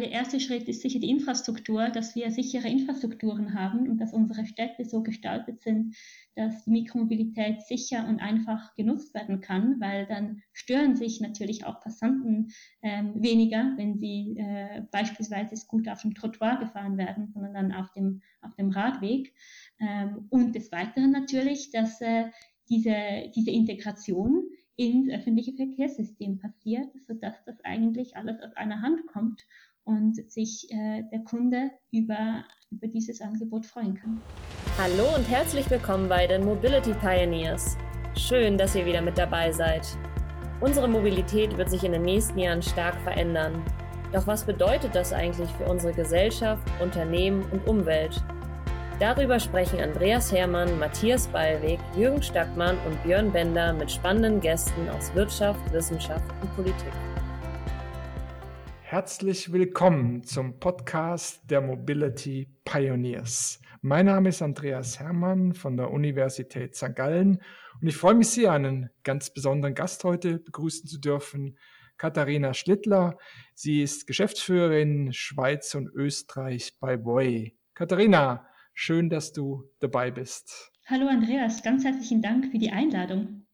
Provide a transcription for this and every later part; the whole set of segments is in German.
Der erste Schritt ist sicher die Infrastruktur, dass wir sichere Infrastrukturen haben und dass unsere Städte so gestaltet sind, dass die Mikromobilität sicher und einfach genutzt werden kann, weil dann stören sich natürlich auch Passanten ähm, weniger, wenn sie äh, beispielsweise gut auf dem Trottoir gefahren werden, sondern dann auf dem, auf dem Radweg. Ähm, und des Weiteren natürlich, dass äh, diese, diese Integration ins öffentliche Verkehrssystem passiert, sodass das eigentlich alles aus einer Hand kommt und sich äh, der Kunde über, über dieses Angebot freuen kann. Hallo und herzlich willkommen bei den Mobility Pioneers. Schön, dass ihr wieder mit dabei seid. Unsere Mobilität wird sich in den nächsten Jahren stark verändern. Doch was bedeutet das eigentlich für unsere Gesellschaft, Unternehmen und Umwelt? Darüber sprechen Andreas Hermann, Matthias Ballweg, Jürgen Stackmann und Björn Bender mit spannenden Gästen aus Wirtschaft, Wissenschaft und Politik. Herzlich willkommen zum Podcast der Mobility Pioneers. Mein Name ist Andreas Hermann von der Universität St. Gallen und ich freue mich sehr, einen ganz besonderen Gast heute begrüßen zu dürfen, Katharina Schlittler. Sie ist Geschäftsführerin Schweiz und Österreich bei Voi. Katharina, schön, dass du dabei bist. Hallo Andreas, ganz herzlichen Dank für die Einladung.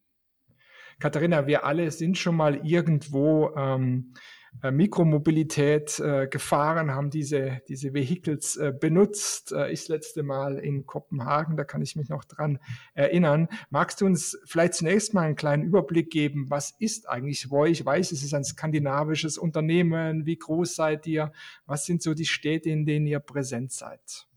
Katharina, wir alle sind schon mal irgendwo ähm, äh, Mikromobilität äh, gefahren, haben diese, diese Vehicles äh, benutzt. Äh, ich das letzte Mal in Kopenhagen, da kann ich mich noch dran erinnern. Magst du uns vielleicht zunächst mal einen kleinen Überblick geben, was ist eigentlich Voi? Ich weiß, es ist ein skandinavisches Unternehmen. Wie groß seid ihr? Was sind so die Städte, in denen ihr präsent seid?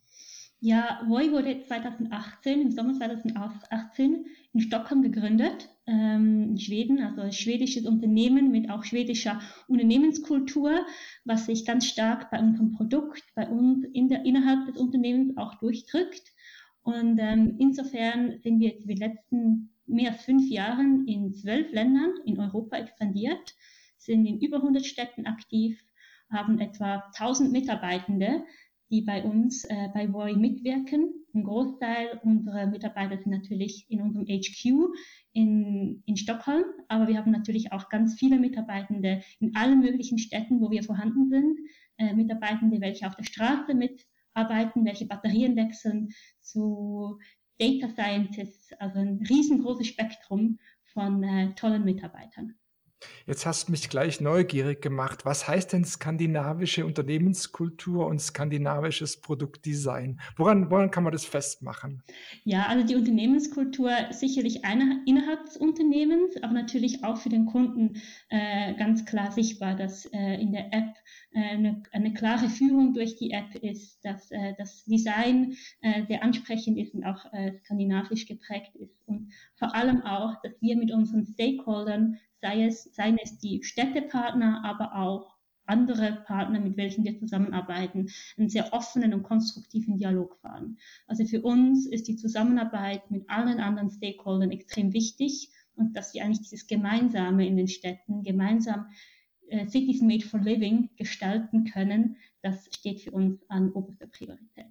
Ja, Voi wurde 2018, im Sommer 2018 in Stockholm gegründet, ähm, Schweden, also ein schwedisches Unternehmen mit auch schwedischer Unternehmenskultur, was sich ganz stark bei unserem Produkt, bei uns in der, innerhalb des Unternehmens auch durchdrückt. Und ähm, insofern sind wir jetzt in den letzten mehr als fünf Jahren in zwölf Ländern in Europa expandiert, sind in über 100 Städten aktiv, haben etwa 1000 Mitarbeitende, die bei uns äh, bei Voi mitwirken. Ein Großteil unserer Mitarbeiter sind natürlich in unserem HQ in, in Stockholm, aber wir haben natürlich auch ganz viele Mitarbeitende in allen möglichen Städten, wo wir vorhanden sind. Äh, Mitarbeitende, welche auf der Straße mitarbeiten, welche Batterien wechseln, zu Data Scientists, also ein riesengroßes Spektrum von äh, tollen Mitarbeitern. Jetzt hast du mich gleich neugierig gemacht. Was heißt denn skandinavische Unternehmenskultur und skandinavisches Produktdesign? Woran, woran kann man das festmachen? Ja, also die Unternehmenskultur sicherlich eine, innerhalb des Unternehmens, aber natürlich auch für den Kunden äh, ganz klar sichtbar, dass äh, in der App äh, eine, eine, klare Führung durch die App ist, dass äh, das Design äh, sehr ansprechend ist und auch äh, skandinavisch geprägt ist und vor allem auch, dass wir mit unseren Stakeholdern sei es, seien es die Städtepartner, aber auch andere Partner, mit welchen wir zusammenarbeiten, einen sehr offenen und konstruktiven Dialog fahren. Also für uns ist die Zusammenarbeit mit allen anderen Stakeholdern extrem wichtig und dass wir eigentlich dieses Gemeinsame in den Städten, gemeinsam äh, Cities Made for Living gestalten können, das steht für uns an oberster Priorität.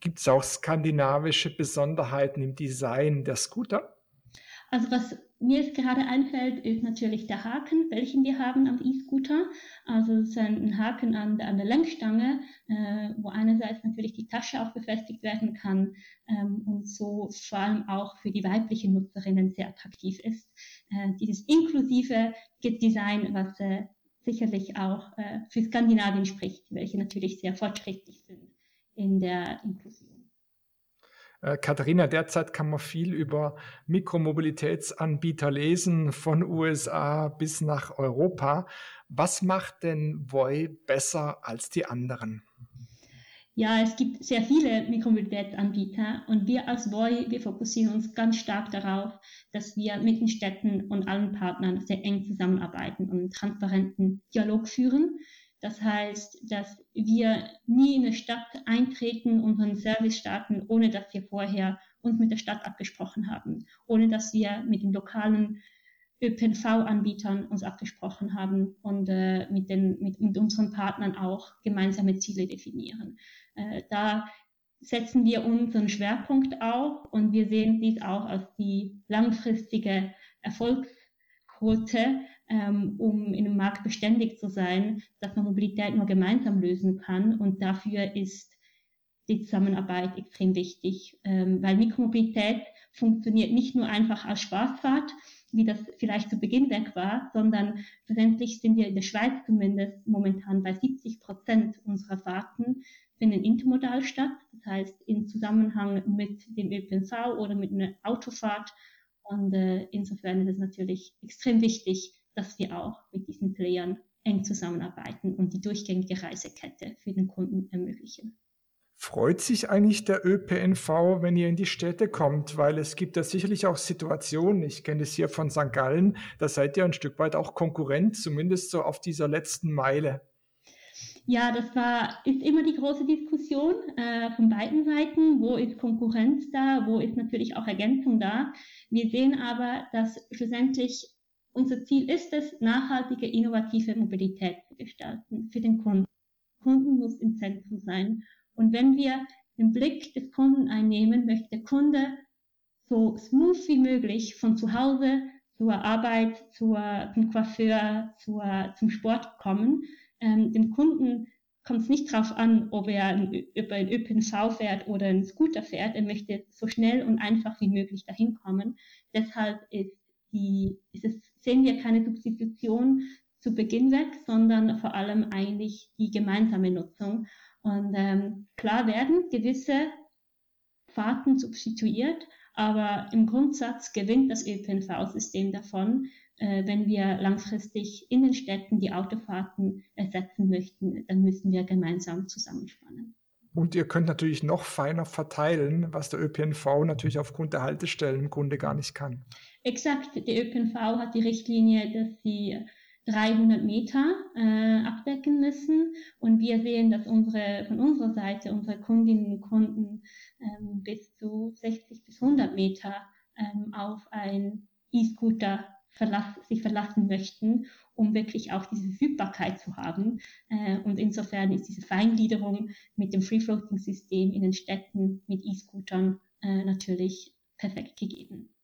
Gibt es auch skandinavische Besonderheiten im Design der Scooter? Also was mir jetzt gerade einfällt, ist natürlich der Haken, welchen wir haben am E-Scooter. Also es ist ein Haken an der, an der Lenkstange, äh, wo einerseits natürlich die Tasche auch befestigt werden kann ähm, und so vor allem auch für die weiblichen Nutzerinnen sehr attraktiv ist. Äh, dieses inklusive Design, was äh, sicherlich auch äh, für Skandinavien spricht, welche natürlich sehr fortschrittlich sind in der Inklusion. Äh, Katharina, derzeit kann man viel über Mikromobilitätsanbieter lesen, von USA bis nach Europa. Was macht denn Voi besser als die anderen? Ja, es gibt sehr viele Mikromobilitätsanbieter und wir als Voi, wir fokussieren uns ganz stark darauf, dass wir mit den Städten und allen Partnern sehr eng zusammenarbeiten und einen transparenten Dialog führen. Das heißt, dass wir nie in eine Stadt eintreten, unseren Service starten, ohne dass wir vorher uns mit der Stadt abgesprochen haben, ohne dass wir mit den lokalen ÖPNV-Anbietern uns abgesprochen haben und äh, mit, den, mit, mit unseren Partnern auch gemeinsame Ziele definieren. Äh, da setzen wir unseren Schwerpunkt auf und wir sehen dies auch als die langfristige Erfolgsquote ähm, um in einem Markt beständig zu sein, dass man Mobilität nur gemeinsam lösen kann. Und dafür ist die Zusammenarbeit extrem wichtig, ähm, weil Mikromobilität funktioniert nicht nur einfach als Spaßfahrt, wie das vielleicht zu Beginn weg war, sondern schlussendlich sind wir in der Schweiz zumindest momentan bei 70 Prozent unserer Fahrten finden intermodal statt, das heißt in Zusammenhang mit dem ÖPNV oder mit einer Autofahrt. Und äh, insofern ist es natürlich extrem wichtig, dass wir auch mit diesen Playern eng zusammenarbeiten und die durchgängige Reisekette für den Kunden ermöglichen. Freut sich eigentlich der ÖPNV, wenn ihr in die Städte kommt? Weil es gibt da sicherlich auch Situationen, ich kenne es hier von St. Gallen, da seid ihr ein Stück weit auch Konkurrent, zumindest so auf dieser letzten Meile. Ja, das war, ist immer die große Diskussion äh, von beiden Seiten. Wo ist Konkurrenz da? Wo ist natürlich auch Ergänzung da? Wir sehen aber, dass schlussendlich unser Ziel ist es, nachhaltige, innovative Mobilität zu gestalten für den Kunden. Kunden muss im Zentrum sein. Und wenn wir den Blick des Kunden einnehmen, möchte der Kunde so smooth wie möglich von zu Hause zur Arbeit, zur, zum Coiffeur, zur, zum Sport kommen. Ähm, dem Kunden kommt es nicht darauf an, ob er über ein ÖPNV fährt oder einen Scooter fährt. Er möchte so schnell und einfach wie möglich dahin kommen. Deshalb ist die, ist es, sehen wir keine Substitution zu Beginn weg, sondern vor allem eigentlich die gemeinsame Nutzung. Und ähm, klar werden gewisse Fahrten substituiert, aber im Grundsatz gewinnt das ÖPNV-System davon, äh, wenn wir langfristig in den Städten die Autofahrten ersetzen möchten, dann müssen wir gemeinsam zusammenspannen. Und ihr könnt natürlich noch feiner verteilen, was der ÖPNV natürlich aufgrund der Haltestellen im Grunde gar nicht kann. Exakt, der ÖPNV hat die Richtlinie, dass sie 300 Meter äh, abdecken müssen. Und wir sehen, dass unsere, von unserer Seite unsere Kundinnen und Kunden ähm, bis zu 60 bis 100 Meter ähm, auf ein E-Scooter verlass, sich verlassen möchten, um wirklich auch diese Verfügbarkeit zu haben. Äh, und insofern ist diese Feingliederung mit dem Free-Floating-System in den Städten mit E-Scootern äh, natürlich perfekt gegeben.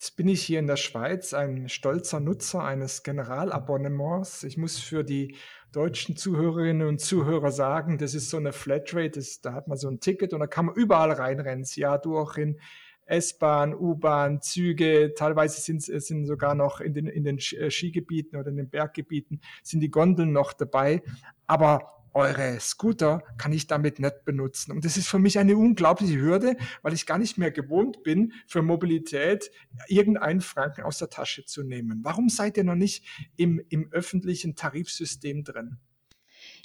Jetzt bin ich hier in der Schweiz ein stolzer Nutzer eines Generalabonnements. Ich muss für die deutschen Zuhörerinnen und Zuhörer sagen, das ist so eine Flatrate, das, da hat man so ein Ticket und da kann man überall reinrennen, das Jahr durch in S-Bahn, U-Bahn, Züge, teilweise sind, sind sogar noch in den, in den äh, Skigebieten oder in den Berggebieten sind die Gondeln noch dabei. Aber eure Scooter kann ich damit nicht benutzen. Und das ist für mich eine unglaubliche Hürde, weil ich gar nicht mehr gewohnt bin, für Mobilität irgendeinen Franken aus der Tasche zu nehmen. Warum seid ihr noch nicht im, im öffentlichen Tarifsystem drin?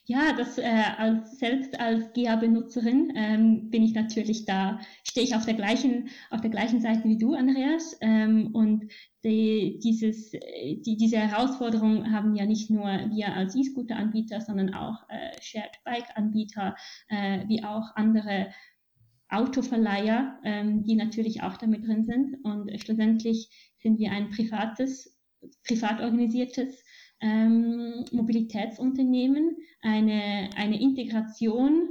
Ja, das äh, als, selbst als GA-Benutzerin ähm, bin ich natürlich da, stehe ich auf der gleichen, auf der gleichen Seite wie du, Andreas. Ähm, und die, dieses, die, diese Herausforderung haben ja nicht nur wir als E-Scooter-Anbieter, sondern auch äh, Shared Bike-Anbieter, äh, wie auch andere Autoverleiher, ähm, die natürlich auch damit drin sind. Und schlussendlich sind wir ein privates, privat organisiertes ähm, Mobilitätsunternehmen eine, eine Integration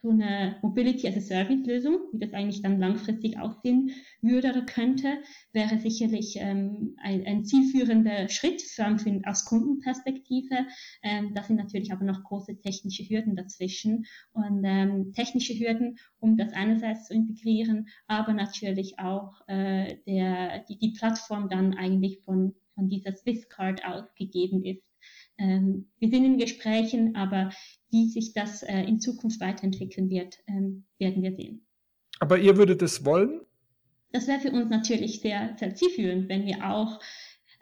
zu einer Mobility as a Service Lösung, wie das eigentlich dann langfristig aussehen würde oder könnte, wäre sicherlich ähm, ein, ein zielführender Schritt für, für, aus Kundenperspektive. Ähm, da sind natürlich aber noch große technische Hürden dazwischen und ähm, technische Hürden, um das einerseits zu integrieren, aber natürlich auch äh, der, die, die Plattform dann eigentlich von von dieser Swisscard ausgegeben ist. Ähm, wir sind in Gesprächen, aber wie sich das äh, in Zukunft weiterentwickeln wird, ähm, werden wir sehen. Aber ihr würdet es wollen? Das wäre für uns natürlich sehr, sehr zielführend, wenn wir auch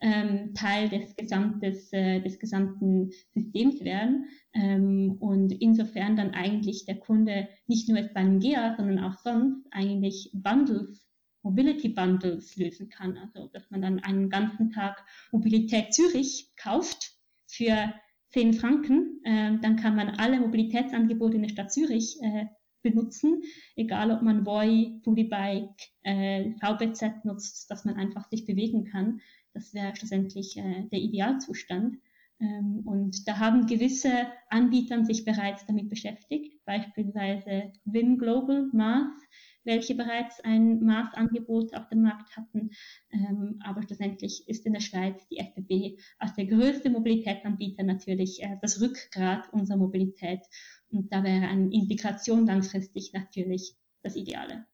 ähm, Teil des, Gesamtes, äh, des gesamten Systems wären ähm, und insofern dann eigentlich der Kunde nicht nur jetzt beim GEA, sondern auch sonst eigentlich Bundles Mobility Bundles lösen kann. Also, dass man dann einen ganzen Tag Mobilität Zürich kauft für 10 Franken. Äh, dann kann man alle Mobilitätsangebote in der Stadt Zürich äh, benutzen, egal ob man Voi, Foodybike, äh, VBZ nutzt, dass man einfach sich bewegen kann. Das wäre schlussendlich äh, der Idealzustand. Ähm, und da haben gewisse Anbieter sich bereits damit beschäftigt, beispielsweise Vim Global, Mars, welche bereits ein Maßangebot auf dem Markt hatten. Ähm, aber schlussendlich ist in der Schweiz die FBB als der größte Mobilitätsanbieter natürlich äh, das Rückgrat unserer Mobilität. Und da wäre eine Integration langfristig natürlich das Ideale.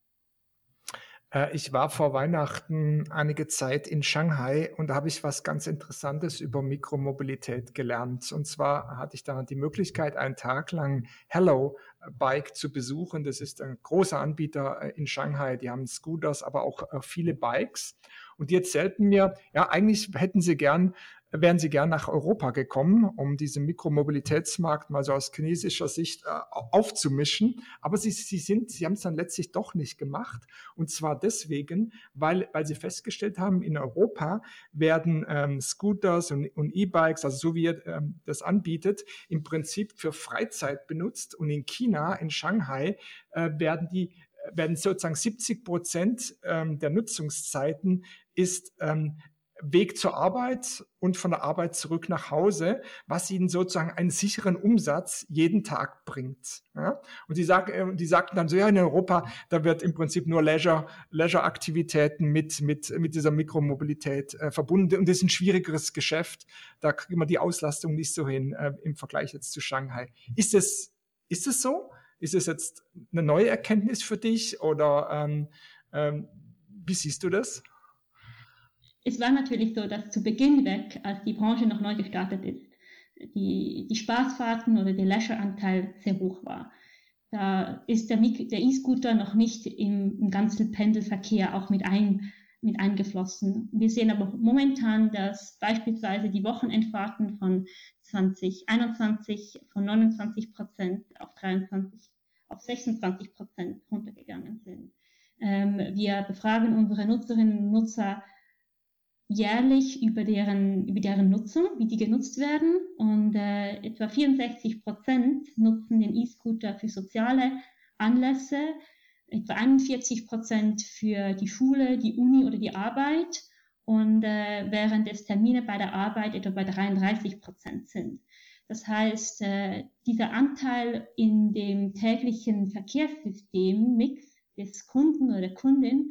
Äh, ich war vor Weihnachten einige Zeit in Shanghai und da habe ich was ganz Interessantes über Mikromobilität gelernt. Und zwar hatte ich da die Möglichkeit, einen Tag lang Hello Bike zu besuchen. Das ist ein großer Anbieter äh, in Shanghai. Die haben Scooters, aber auch äh, viele Bikes. Und die erzählten mir, ja, eigentlich hätten sie gern wären sie gern nach Europa gekommen, um diesen Mikromobilitätsmarkt mal so aus chinesischer Sicht äh, aufzumischen. Aber sie, sie sind, sie haben es dann letztlich doch nicht gemacht. Und zwar deswegen, weil, weil sie festgestellt haben, in Europa werden ähm, Scooters und, und E-Bikes, also so wie ihr ähm, das anbietet, im Prinzip für Freizeit benutzt. Und in China, in Shanghai, äh, werden die werden sozusagen 70 Prozent ähm, der Nutzungszeiten ist ähm, Weg zur Arbeit und von der Arbeit zurück nach Hause, was ihnen sozusagen einen sicheren Umsatz jeden Tag bringt. Ja? Und die, sagen, äh, die sagten dann so, ja, in Europa, da wird im Prinzip nur Leisure, Leisure-Aktivitäten mit, mit, mit dieser Mikromobilität äh, verbunden. Und das ist ein schwierigeres Geschäft. Da kriegt man die Auslastung nicht so hin äh, im Vergleich jetzt zu Shanghai. Ist es, ist es so? Ist es jetzt eine neue Erkenntnis für dich oder ähm, ähm, wie siehst du das? es war natürlich so, dass zu Beginn weg, als die Branche noch neu gestartet ist, die, die Spaßfahrten oder der Leisure-Anteil sehr hoch war. Da ist der, E-Scooter noch nicht im, im, ganzen Pendelverkehr auch mit, ein, mit eingeflossen. Wir sehen aber momentan, dass beispielsweise die Wochenendfahrten von 2021 von 29 Prozent auf 23, auf 26 Prozent runtergegangen sind. Ähm, wir befragen unsere Nutzerinnen und Nutzer jährlich über deren, über deren Nutzung, wie die genutzt werden. Und äh, etwa 64 Prozent nutzen den E-Scooter für soziale Anlässe, etwa 41 Prozent für die Schule, die Uni oder die Arbeit. Und äh, während es Termine bei der Arbeit etwa bei 33 Prozent sind. Das heißt, äh, dieser Anteil in dem täglichen Verkehrssystem Mix des Kunden oder der Kundin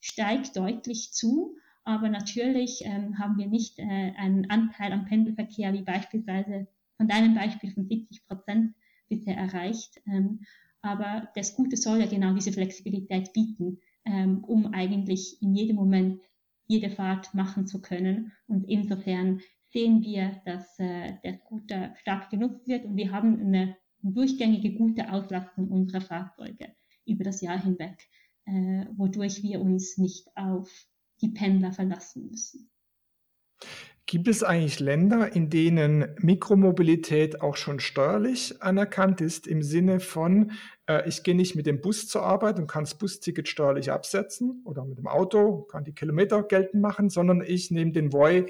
steigt deutlich zu. Aber natürlich ähm, haben wir nicht äh, einen Anteil am Pendelverkehr wie beispielsweise von deinem Beispiel von 70 Prozent bisher erreicht. Ähm, aber das Gute soll ja genau diese Flexibilität bieten, ähm, um eigentlich in jedem Moment jede Fahrt machen zu können. Und insofern sehen wir, dass äh, der Scooter stark genutzt wird und wir haben eine durchgängige gute Auslastung unserer Fahrzeuge über das Jahr hinweg, äh, wodurch wir uns nicht auf die Pendler verlassen müssen. Gibt es eigentlich Länder, in denen Mikromobilität auch schon steuerlich anerkannt ist, im Sinne von, äh, ich gehe nicht mit dem Bus zur Arbeit und kann das Busticket steuerlich absetzen oder mit dem Auto, kann die Kilometer geltend machen, sondern ich nehme den Voi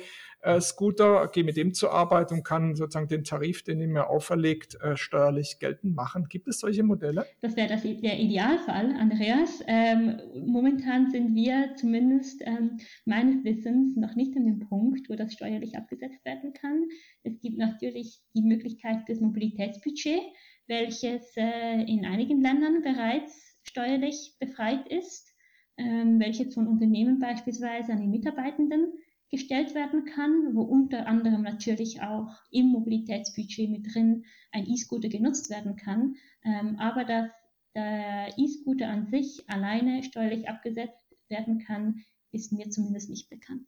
Scooter, gehe mit dem zur Arbeit und kann sozusagen den Tarif, den ihr mir auferlegt, äh, steuerlich geltend machen. Gibt es solche Modelle? Das wäre der Idealfall, Andreas. Ähm, momentan sind wir zumindest ähm, meines Wissens noch nicht an dem Punkt, wo das steuerlich abgesetzt werden kann. Es gibt natürlich die Möglichkeit des Mobilitätsbudgets, welches äh, in einigen Ländern bereits steuerlich befreit ist, ähm, welches von Unternehmen beispielsweise an die Mitarbeitenden gestellt werden kann, wo unter anderem natürlich auch im Mobilitätsbudget mit drin ein E-Scooter genutzt werden kann, ähm, aber dass der E-Scooter an sich alleine steuerlich abgesetzt werden kann, ist mir zumindest nicht bekannt.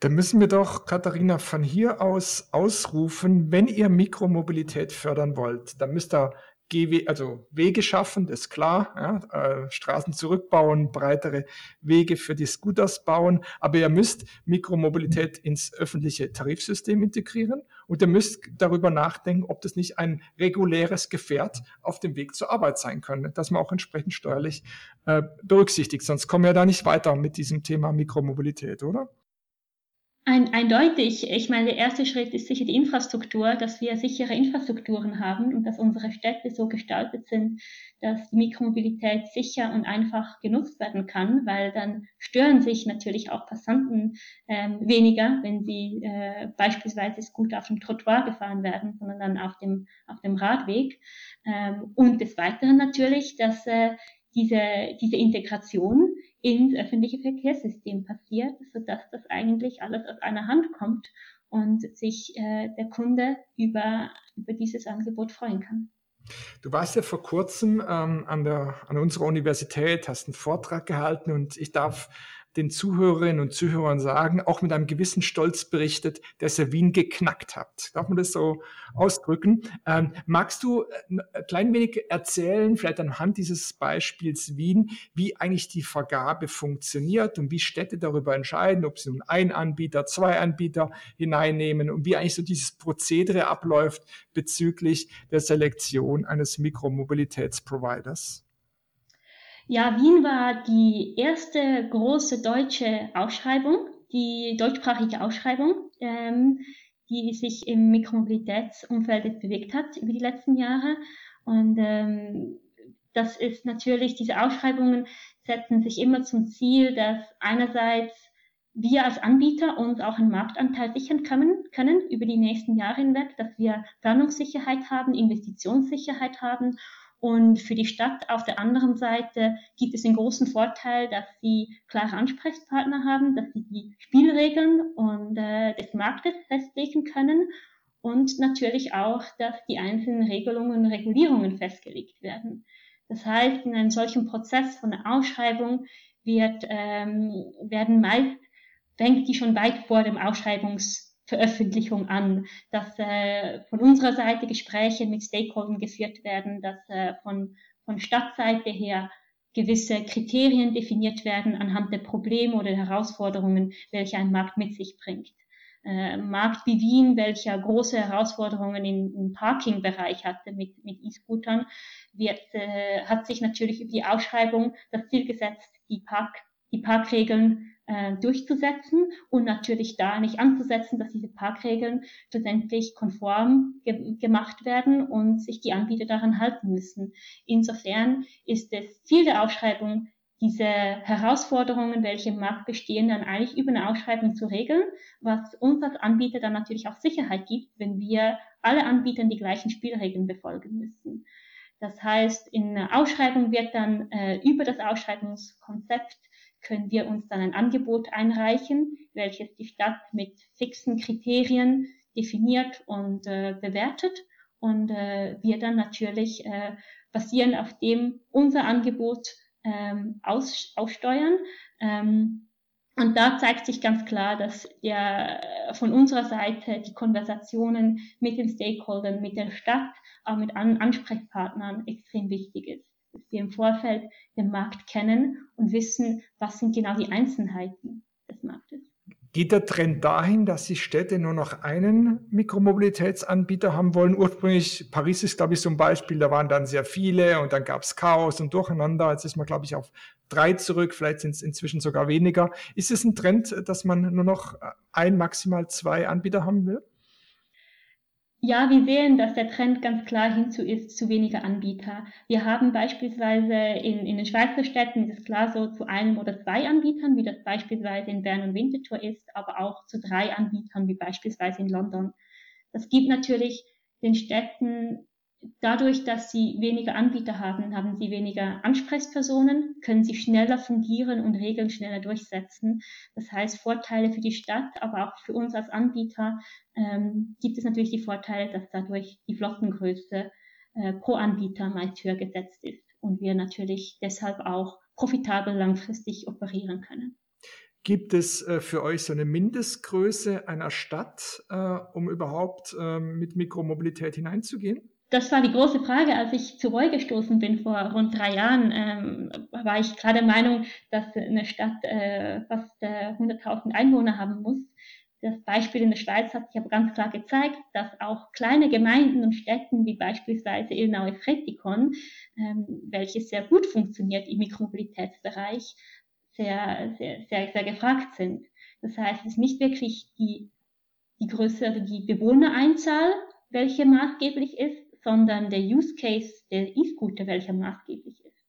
Dann müssen wir doch, Katharina, von hier aus ausrufen, wenn ihr Mikromobilität fördern wollt, dann müsst ihr Gehwe also Wege schaffen, das ist klar, ja, äh, Straßen zurückbauen, breitere Wege für die Scooters bauen, aber ihr müsst Mikromobilität ins öffentliche Tarifsystem integrieren und ihr müsst darüber nachdenken, ob das nicht ein reguläres Gefährt auf dem Weg zur Arbeit sein könnte, das man auch entsprechend steuerlich äh, berücksichtigt, sonst kommen wir da nicht weiter mit diesem Thema Mikromobilität, oder? Ein, eindeutig. Ich meine, der erste Schritt ist sicher die Infrastruktur, dass wir sichere Infrastrukturen haben und dass unsere Städte so gestaltet sind, dass die Mikromobilität sicher und einfach genutzt werden kann, weil dann stören sich natürlich auch Passanten ähm, weniger, wenn sie äh, beispielsweise gut auf dem Trottoir gefahren werden, sondern dann auf dem, auf dem Radweg. Ähm, und des Weiteren natürlich, dass äh, diese, diese Integration ins öffentliche Verkehrssystem passiert, sodass das eigentlich alles aus einer Hand kommt und sich äh, der Kunde über, über dieses Angebot freuen kann. Du warst ja vor kurzem ähm, an, der, an unserer Universität, hast einen Vortrag gehalten und ich darf den Zuhörerinnen und Zuhörern sagen, auch mit einem gewissen Stolz berichtet, dass er Wien geknackt hat. Darf man das so ausdrücken? Ähm, magst du äh, ein klein wenig erzählen, vielleicht anhand dieses Beispiels Wien, wie eigentlich die Vergabe funktioniert und wie Städte darüber entscheiden, ob sie nun ein Anbieter, zwei Anbieter hineinnehmen und wie eigentlich so dieses Prozedere abläuft bezüglich der Selektion eines Mikromobilitätsproviders? Ja, Wien war die erste große deutsche Ausschreibung, die deutschsprachige Ausschreibung, ähm, die sich im Mikromobilitätsumfeld bewegt hat über die letzten Jahre. Und ähm, das ist natürlich, diese Ausschreibungen setzen sich immer zum Ziel, dass einerseits wir als Anbieter uns auch einen Marktanteil sichern können, können über die nächsten Jahre hinweg, dass wir Planungssicherheit haben, Investitionssicherheit haben und für die Stadt auf der anderen Seite gibt es den großen Vorteil, dass sie klare Ansprechpartner haben, dass sie die Spielregeln und äh, des Marktes festlegen können und natürlich auch, dass die einzelnen Regelungen und Regulierungen festgelegt werden. Das heißt, in einem solchen Prozess von der Ausschreibung wird, ähm, werden meist, fängt die schon weit vor dem Ausschreibungs Veröffentlichung an, dass äh, von unserer Seite Gespräche mit Stakeholdern geführt werden, dass äh, von, von Stadtseite her gewisse Kriterien definiert werden anhand der Probleme oder Herausforderungen, welche ein Markt mit sich bringt. Äh, Markt wie Wien, welcher große Herausforderungen im, im Parking-Bereich hatte mit, mit E-Scootern, wird, äh, hat sich natürlich über die Ausschreibung das Ziel gesetzt, die, Park, die Parkregeln äh, durchzusetzen und natürlich da nicht anzusetzen, dass diese Parkregeln schlussendlich konform ge gemacht werden und sich die Anbieter daran halten müssen. Insofern ist das Ziel der Ausschreibung, diese Herausforderungen, welche im Markt bestehen, dann eigentlich über eine Ausschreibung zu regeln, was uns als Anbieter dann natürlich auch Sicherheit gibt, wenn wir alle Anbietern die gleichen Spielregeln befolgen müssen. Das heißt, in der Ausschreibung wird dann äh, über das Ausschreibungskonzept können wir uns dann ein Angebot einreichen, welches die Stadt mit fixen Kriterien definiert und äh, bewertet und äh, wir dann natürlich äh, basierend auf dem unser Angebot ähm, aus, aussteuern. Ähm, und da zeigt sich ganz klar, dass der, von unserer Seite die Konversationen mit den Stakeholdern, mit der Stadt, auch mit An Ansprechpartnern extrem wichtig ist wir im Vorfeld den Markt kennen und wissen, was sind genau die Einzelheiten des Marktes. Geht der Trend dahin, dass die Städte nur noch einen Mikromobilitätsanbieter haben wollen? Ursprünglich, Paris ist, glaube ich, so ein Beispiel, da waren dann sehr viele und dann gab es Chaos und Durcheinander. Jetzt ist man, glaube ich, auf drei zurück, vielleicht sind es inzwischen sogar weniger. Ist es ein Trend, dass man nur noch ein, maximal zwei Anbieter haben will? Ja, wir sehen, dass der Trend ganz klar hinzu ist zu weniger Anbieter. Wir haben beispielsweise in, in den Schweizer Städten ist es klar so zu einem oder zwei Anbietern, wie das beispielsweise in Bern und Winterthur ist, aber auch zu drei Anbietern, wie beispielsweise in London. Das gibt natürlich den Städten dadurch, dass sie weniger Anbieter haben, haben sie weniger Ansprechpersonen, können sie schneller fungieren und Regeln schneller durchsetzen. Das heißt, Vorteile für die Stadt, aber auch für uns als Anbieter ähm, gibt es natürlich die Vorteile, dass dadurch die Flottengröße äh, pro Anbieter meist höher gesetzt ist und wir natürlich deshalb auch profitabel langfristig operieren können. Gibt es äh, für euch so eine Mindestgröße einer Stadt, äh, um überhaupt äh, mit Mikromobilität hineinzugehen? Das war die große Frage, als ich zu Roy gestoßen bin vor rund drei Jahren, ähm, war ich klar der Meinung, dass eine Stadt äh, fast äh, 100.000 Einwohner haben muss. Das Beispiel in der Schweiz hat sich aber ganz klar gezeigt, dass auch kleine Gemeinden und Städten wie beispielsweise Illinois-Fretikon, ähm, welches sehr gut funktioniert im Mikromobilitätsbereich, sehr, sehr, sehr, sehr gefragt sind. Das heißt, es ist nicht wirklich die, die Größe, also die Bewohnereinzahl, welche maßgeblich ist, sondern der Use Case der E-Scooter, welcher maßgeblich ist.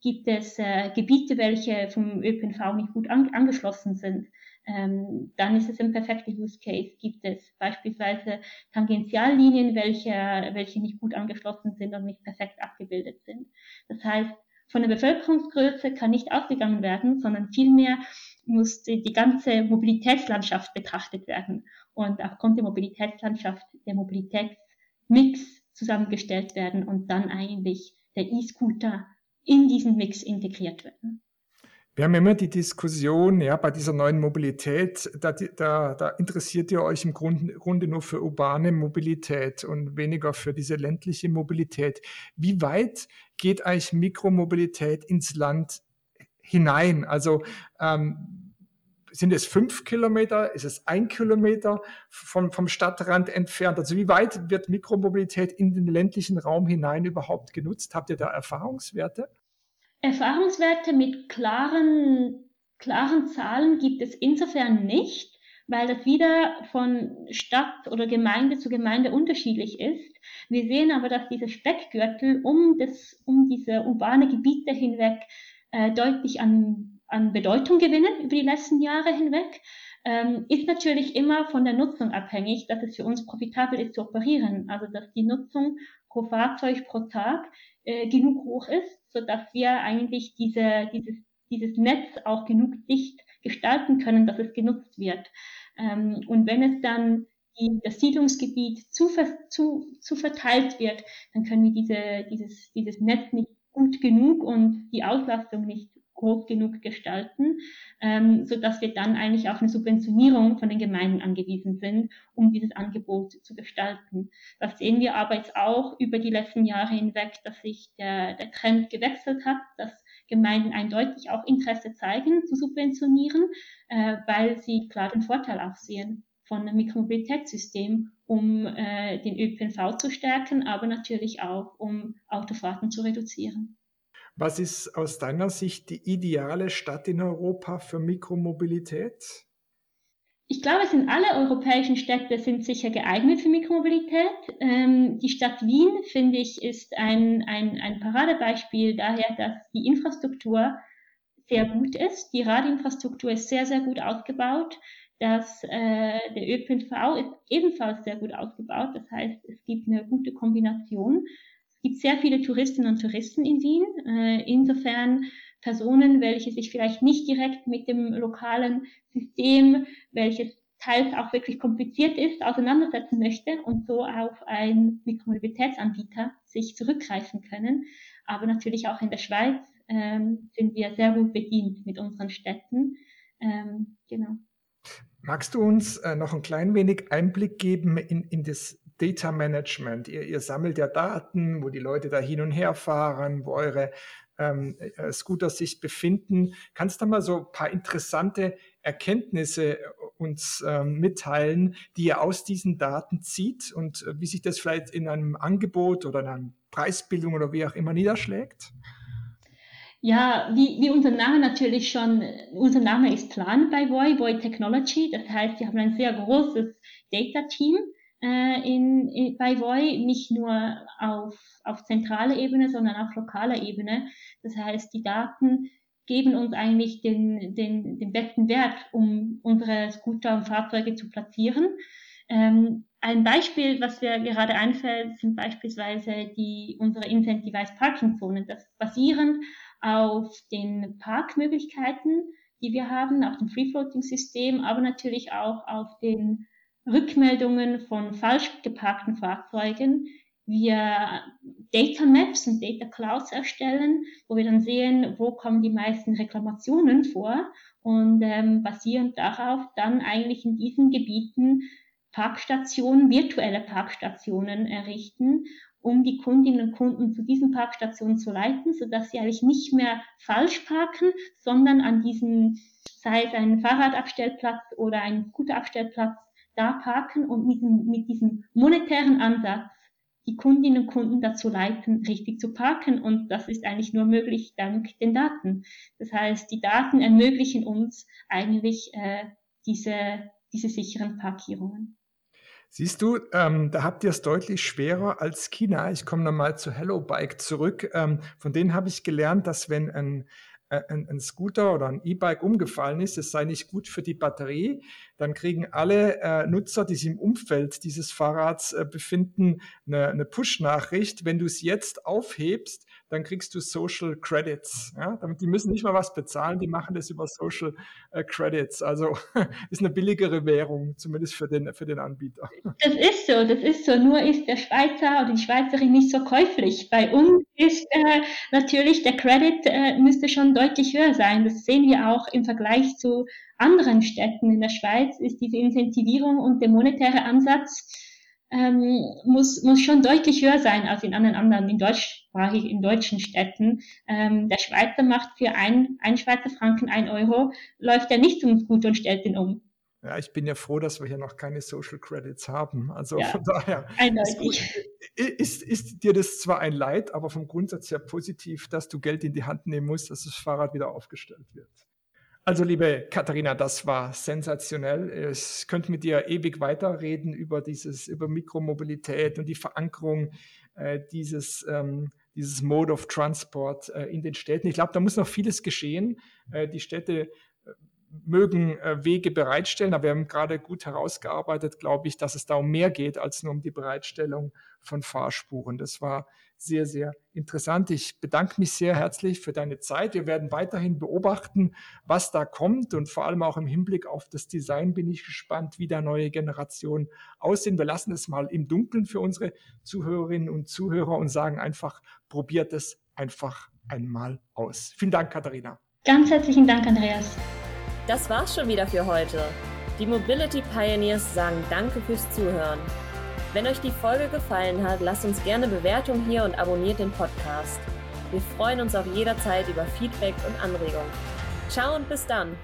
Gibt es äh, Gebiete, welche vom ÖPNV nicht gut an, angeschlossen sind, ähm, dann ist es ein perfekter Use Case. Gibt es beispielsweise Tangentiallinien, welche, welche nicht gut angeschlossen sind und nicht perfekt abgebildet sind. Das heißt, von der Bevölkerungsgröße kann nicht ausgegangen werden, sondern vielmehr muss die, die ganze Mobilitätslandschaft betrachtet werden und aufgrund der Mobilitätslandschaft der Mobilitätsmix zusammengestellt werden und dann eigentlich der E-Scooter in diesen Mix integriert werden. Wir haben immer die Diskussion, ja, bei dieser neuen Mobilität, da, da, da interessiert ihr euch im Grunde, Grunde nur für urbane Mobilität und weniger für diese ländliche Mobilität. Wie weit geht eigentlich Mikromobilität ins Land hinein? Also ähm, sind es fünf Kilometer? Ist es ein Kilometer vom, vom Stadtrand entfernt? Also wie weit wird Mikromobilität in den ländlichen Raum hinein überhaupt genutzt? Habt ihr da Erfahrungswerte? Erfahrungswerte mit klaren, klaren Zahlen gibt es insofern nicht, weil das wieder von Stadt oder Gemeinde zu Gemeinde unterschiedlich ist. Wir sehen aber, dass diese Speckgürtel um, das, um diese urbane Gebiete hinweg äh, deutlich an, an Bedeutung gewinnen über die letzten Jahre hinweg. Ähm, ist natürlich immer von der Nutzung abhängig, dass es für uns profitabel ist zu operieren. Also dass die Nutzung pro Fahrzeug pro Tag äh, genug hoch ist, so dass wir eigentlich diese, dieses, dieses Netz auch genug dicht gestalten können, dass es genutzt wird. Ähm, und wenn es dann die, das Siedlungsgebiet zu, zu, zu verteilt wird, dann können wir diese, dieses, dieses Netz nicht gut genug und die Auslastung nicht groß genug gestalten, ähm, so dass wir dann eigentlich auf eine Subventionierung von den Gemeinden angewiesen sind, um dieses Angebot zu gestalten. Das sehen wir aber jetzt auch über die letzten Jahre hinweg, dass sich der, der Trend gewechselt hat, dass Gemeinden eindeutig auch Interesse zeigen zu subventionieren, äh, weil sie klar den Vorteil auch sehen von einem Mikromobilitätssystem, um äh, den ÖPNV zu stärken, aber natürlich auch, um Autofahrten zu reduzieren. Was ist aus deiner Sicht die ideale Stadt in Europa für Mikromobilität? Ich glaube, es sind alle europäischen Städte sind sicher geeignet für Mikromobilität. Ähm, die Stadt Wien, finde ich, ist ein, ein, ein Paradebeispiel daher, dass die Infrastruktur sehr gut ist. Die Radinfrastruktur ist sehr, sehr gut ausgebaut. Das, äh, der ÖPNV ist ebenfalls sehr gut ausgebaut. Das heißt, es gibt eine gute Kombination gibt sehr viele Touristinnen und Touristen in Wien. Äh, insofern Personen, welche sich vielleicht nicht direkt mit dem lokalen System, welches teils auch wirklich kompliziert ist, auseinandersetzen möchte und so auf einen Mikromobilitätsanbieter sich zurückgreifen können. Aber natürlich auch in der Schweiz ähm, sind wir sehr gut bedient mit unseren Städten. Ähm, genau. Magst du uns äh, noch ein klein wenig Einblick geben in, in das Data Management. Ihr, ihr, sammelt ja Daten, wo die Leute da hin und her fahren, wo eure ähm, äh, Scooter sich befinden. Kannst du mal so ein paar interessante Erkenntnisse äh, uns ähm, mitteilen, die ihr aus diesen Daten zieht und äh, wie sich das vielleicht in einem Angebot oder in einer Preisbildung oder wie auch immer niederschlägt? Ja, wie, wie unser Name natürlich schon, unser Name ist Plan bei Voy, Voy Technology. Das heißt, wir haben ein sehr großes Data-Team in, in, bei Voi nicht nur auf, auf zentraler Ebene, sondern auf lokaler Ebene. Das heißt, die Daten geben uns eigentlich den, den, den besten Wert, um unsere Scooter und Fahrzeuge zu platzieren. Ähm, ein Beispiel, was mir gerade einfällt, sind beispielsweise die, unsere Incentivized Parking Zonen. Das basierend auf den Parkmöglichkeiten, die wir haben, auf dem Free-Floating-System, aber natürlich auch auf den Rückmeldungen von falsch geparkten Fahrzeugen wir Data Maps und Data Clouds erstellen, wo wir dann sehen, wo kommen die meisten Reklamationen vor und ähm, basierend darauf dann eigentlich in diesen Gebieten Parkstationen, virtuelle Parkstationen errichten, um die Kundinnen und Kunden zu diesen Parkstationen zu leiten, sodass sie eigentlich nicht mehr falsch parken, sondern an diesen, sei es ein Fahrradabstellplatz oder ein Scooterabstellplatz, da parken und mit, mit diesem monetären Ansatz die Kundinnen und Kunden dazu leiten, richtig zu parken. Und das ist eigentlich nur möglich dank den Daten. Das heißt, die Daten ermöglichen uns eigentlich äh, diese, diese sicheren Parkierungen. Siehst du, ähm, da habt ihr es deutlich schwerer als China. Ich komme nochmal zu Hello Bike zurück. Ähm, von denen habe ich gelernt, dass wenn ein ein, ein Scooter oder ein E-Bike umgefallen ist, es sei nicht gut für die Batterie, dann kriegen alle äh, Nutzer, die sich im Umfeld dieses Fahrrads äh, befinden, eine, eine Push-Nachricht. Wenn du es jetzt aufhebst, dann kriegst du Social Credits. Ja? Die müssen nicht mal was bezahlen, die machen das über Social äh, Credits. Also ist eine billigere Währung, zumindest für den, für den Anbieter. Das ist so, das ist so. Nur ist der Schweizer oder die Schweizerin nicht so käuflich. Bei uns ist äh, natürlich der Credit äh, müsste schon deutlich höher sein. Das sehen wir auch im Vergleich zu anderen Städten in der Schweiz, ist diese Incentivierung und der monetäre Ansatz ähm, muss, muss schon deutlich höher sein als in anderen, anderen in deutschsprachig, in deutschen Städten. Ähm, der Schweizer macht für ein, ein Schweizer Franken ein Euro, läuft er nicht zum Gut und stellt ihn um. Ja, ich bin ja froh, dass wir hier noch keine Social Credits haben. Also ja, von daher ist, ist, ist, dir das zwar ein Leid, aber vom Grundsatz her positiv, dass du Geld in die Hand nehmen musst, dass das Fahrrad wieder aufgestellt wird. Also, liebe Katharina, das war sensationell. Ich könnte mit dir ewig weiterreden über dieses, über Mikromobilität und die Verankerung äh, dieses, ähm, dieses Mode of Transport äh, in den Städten. Ich glaube, da muss noch vieles geschehen. Äh, die Städte äh, mögen äh, Wege bereitstellen, aber wir haben gerade gut herausgearbeitet, glaube ich, dass es da um mehr geht als nur um die Bereitstellung von Fahrspuren. Das war sehr, sehr interessant. Ich bedanke mich sehr herzlich für deine Zeit. Wir werden weiterhin beobachten, was da kommt und vor allem auch im Hinblick auf das Design bin ich gespannt, wie da neue Generationen aussehen. Wir lassen es mal im Dunkeln für unsere Zuhörerinnen und Zuhörer und sagen einfach, probiert es einfach einmal aus. Vielen Dank, Katharina. Ganz herzlichen Dank, Andreas. Das war's schon wieder für heute. Die Mobility Pioneers sagen Danke fürs Zuhören. Wenn euch die Folge gefallen hat, lasst uns gerne Bewertung hier und abonniert den Podcast. Wir freuen uns auf jederzeit über Feedback und Anregungen. Ciao und bis dann!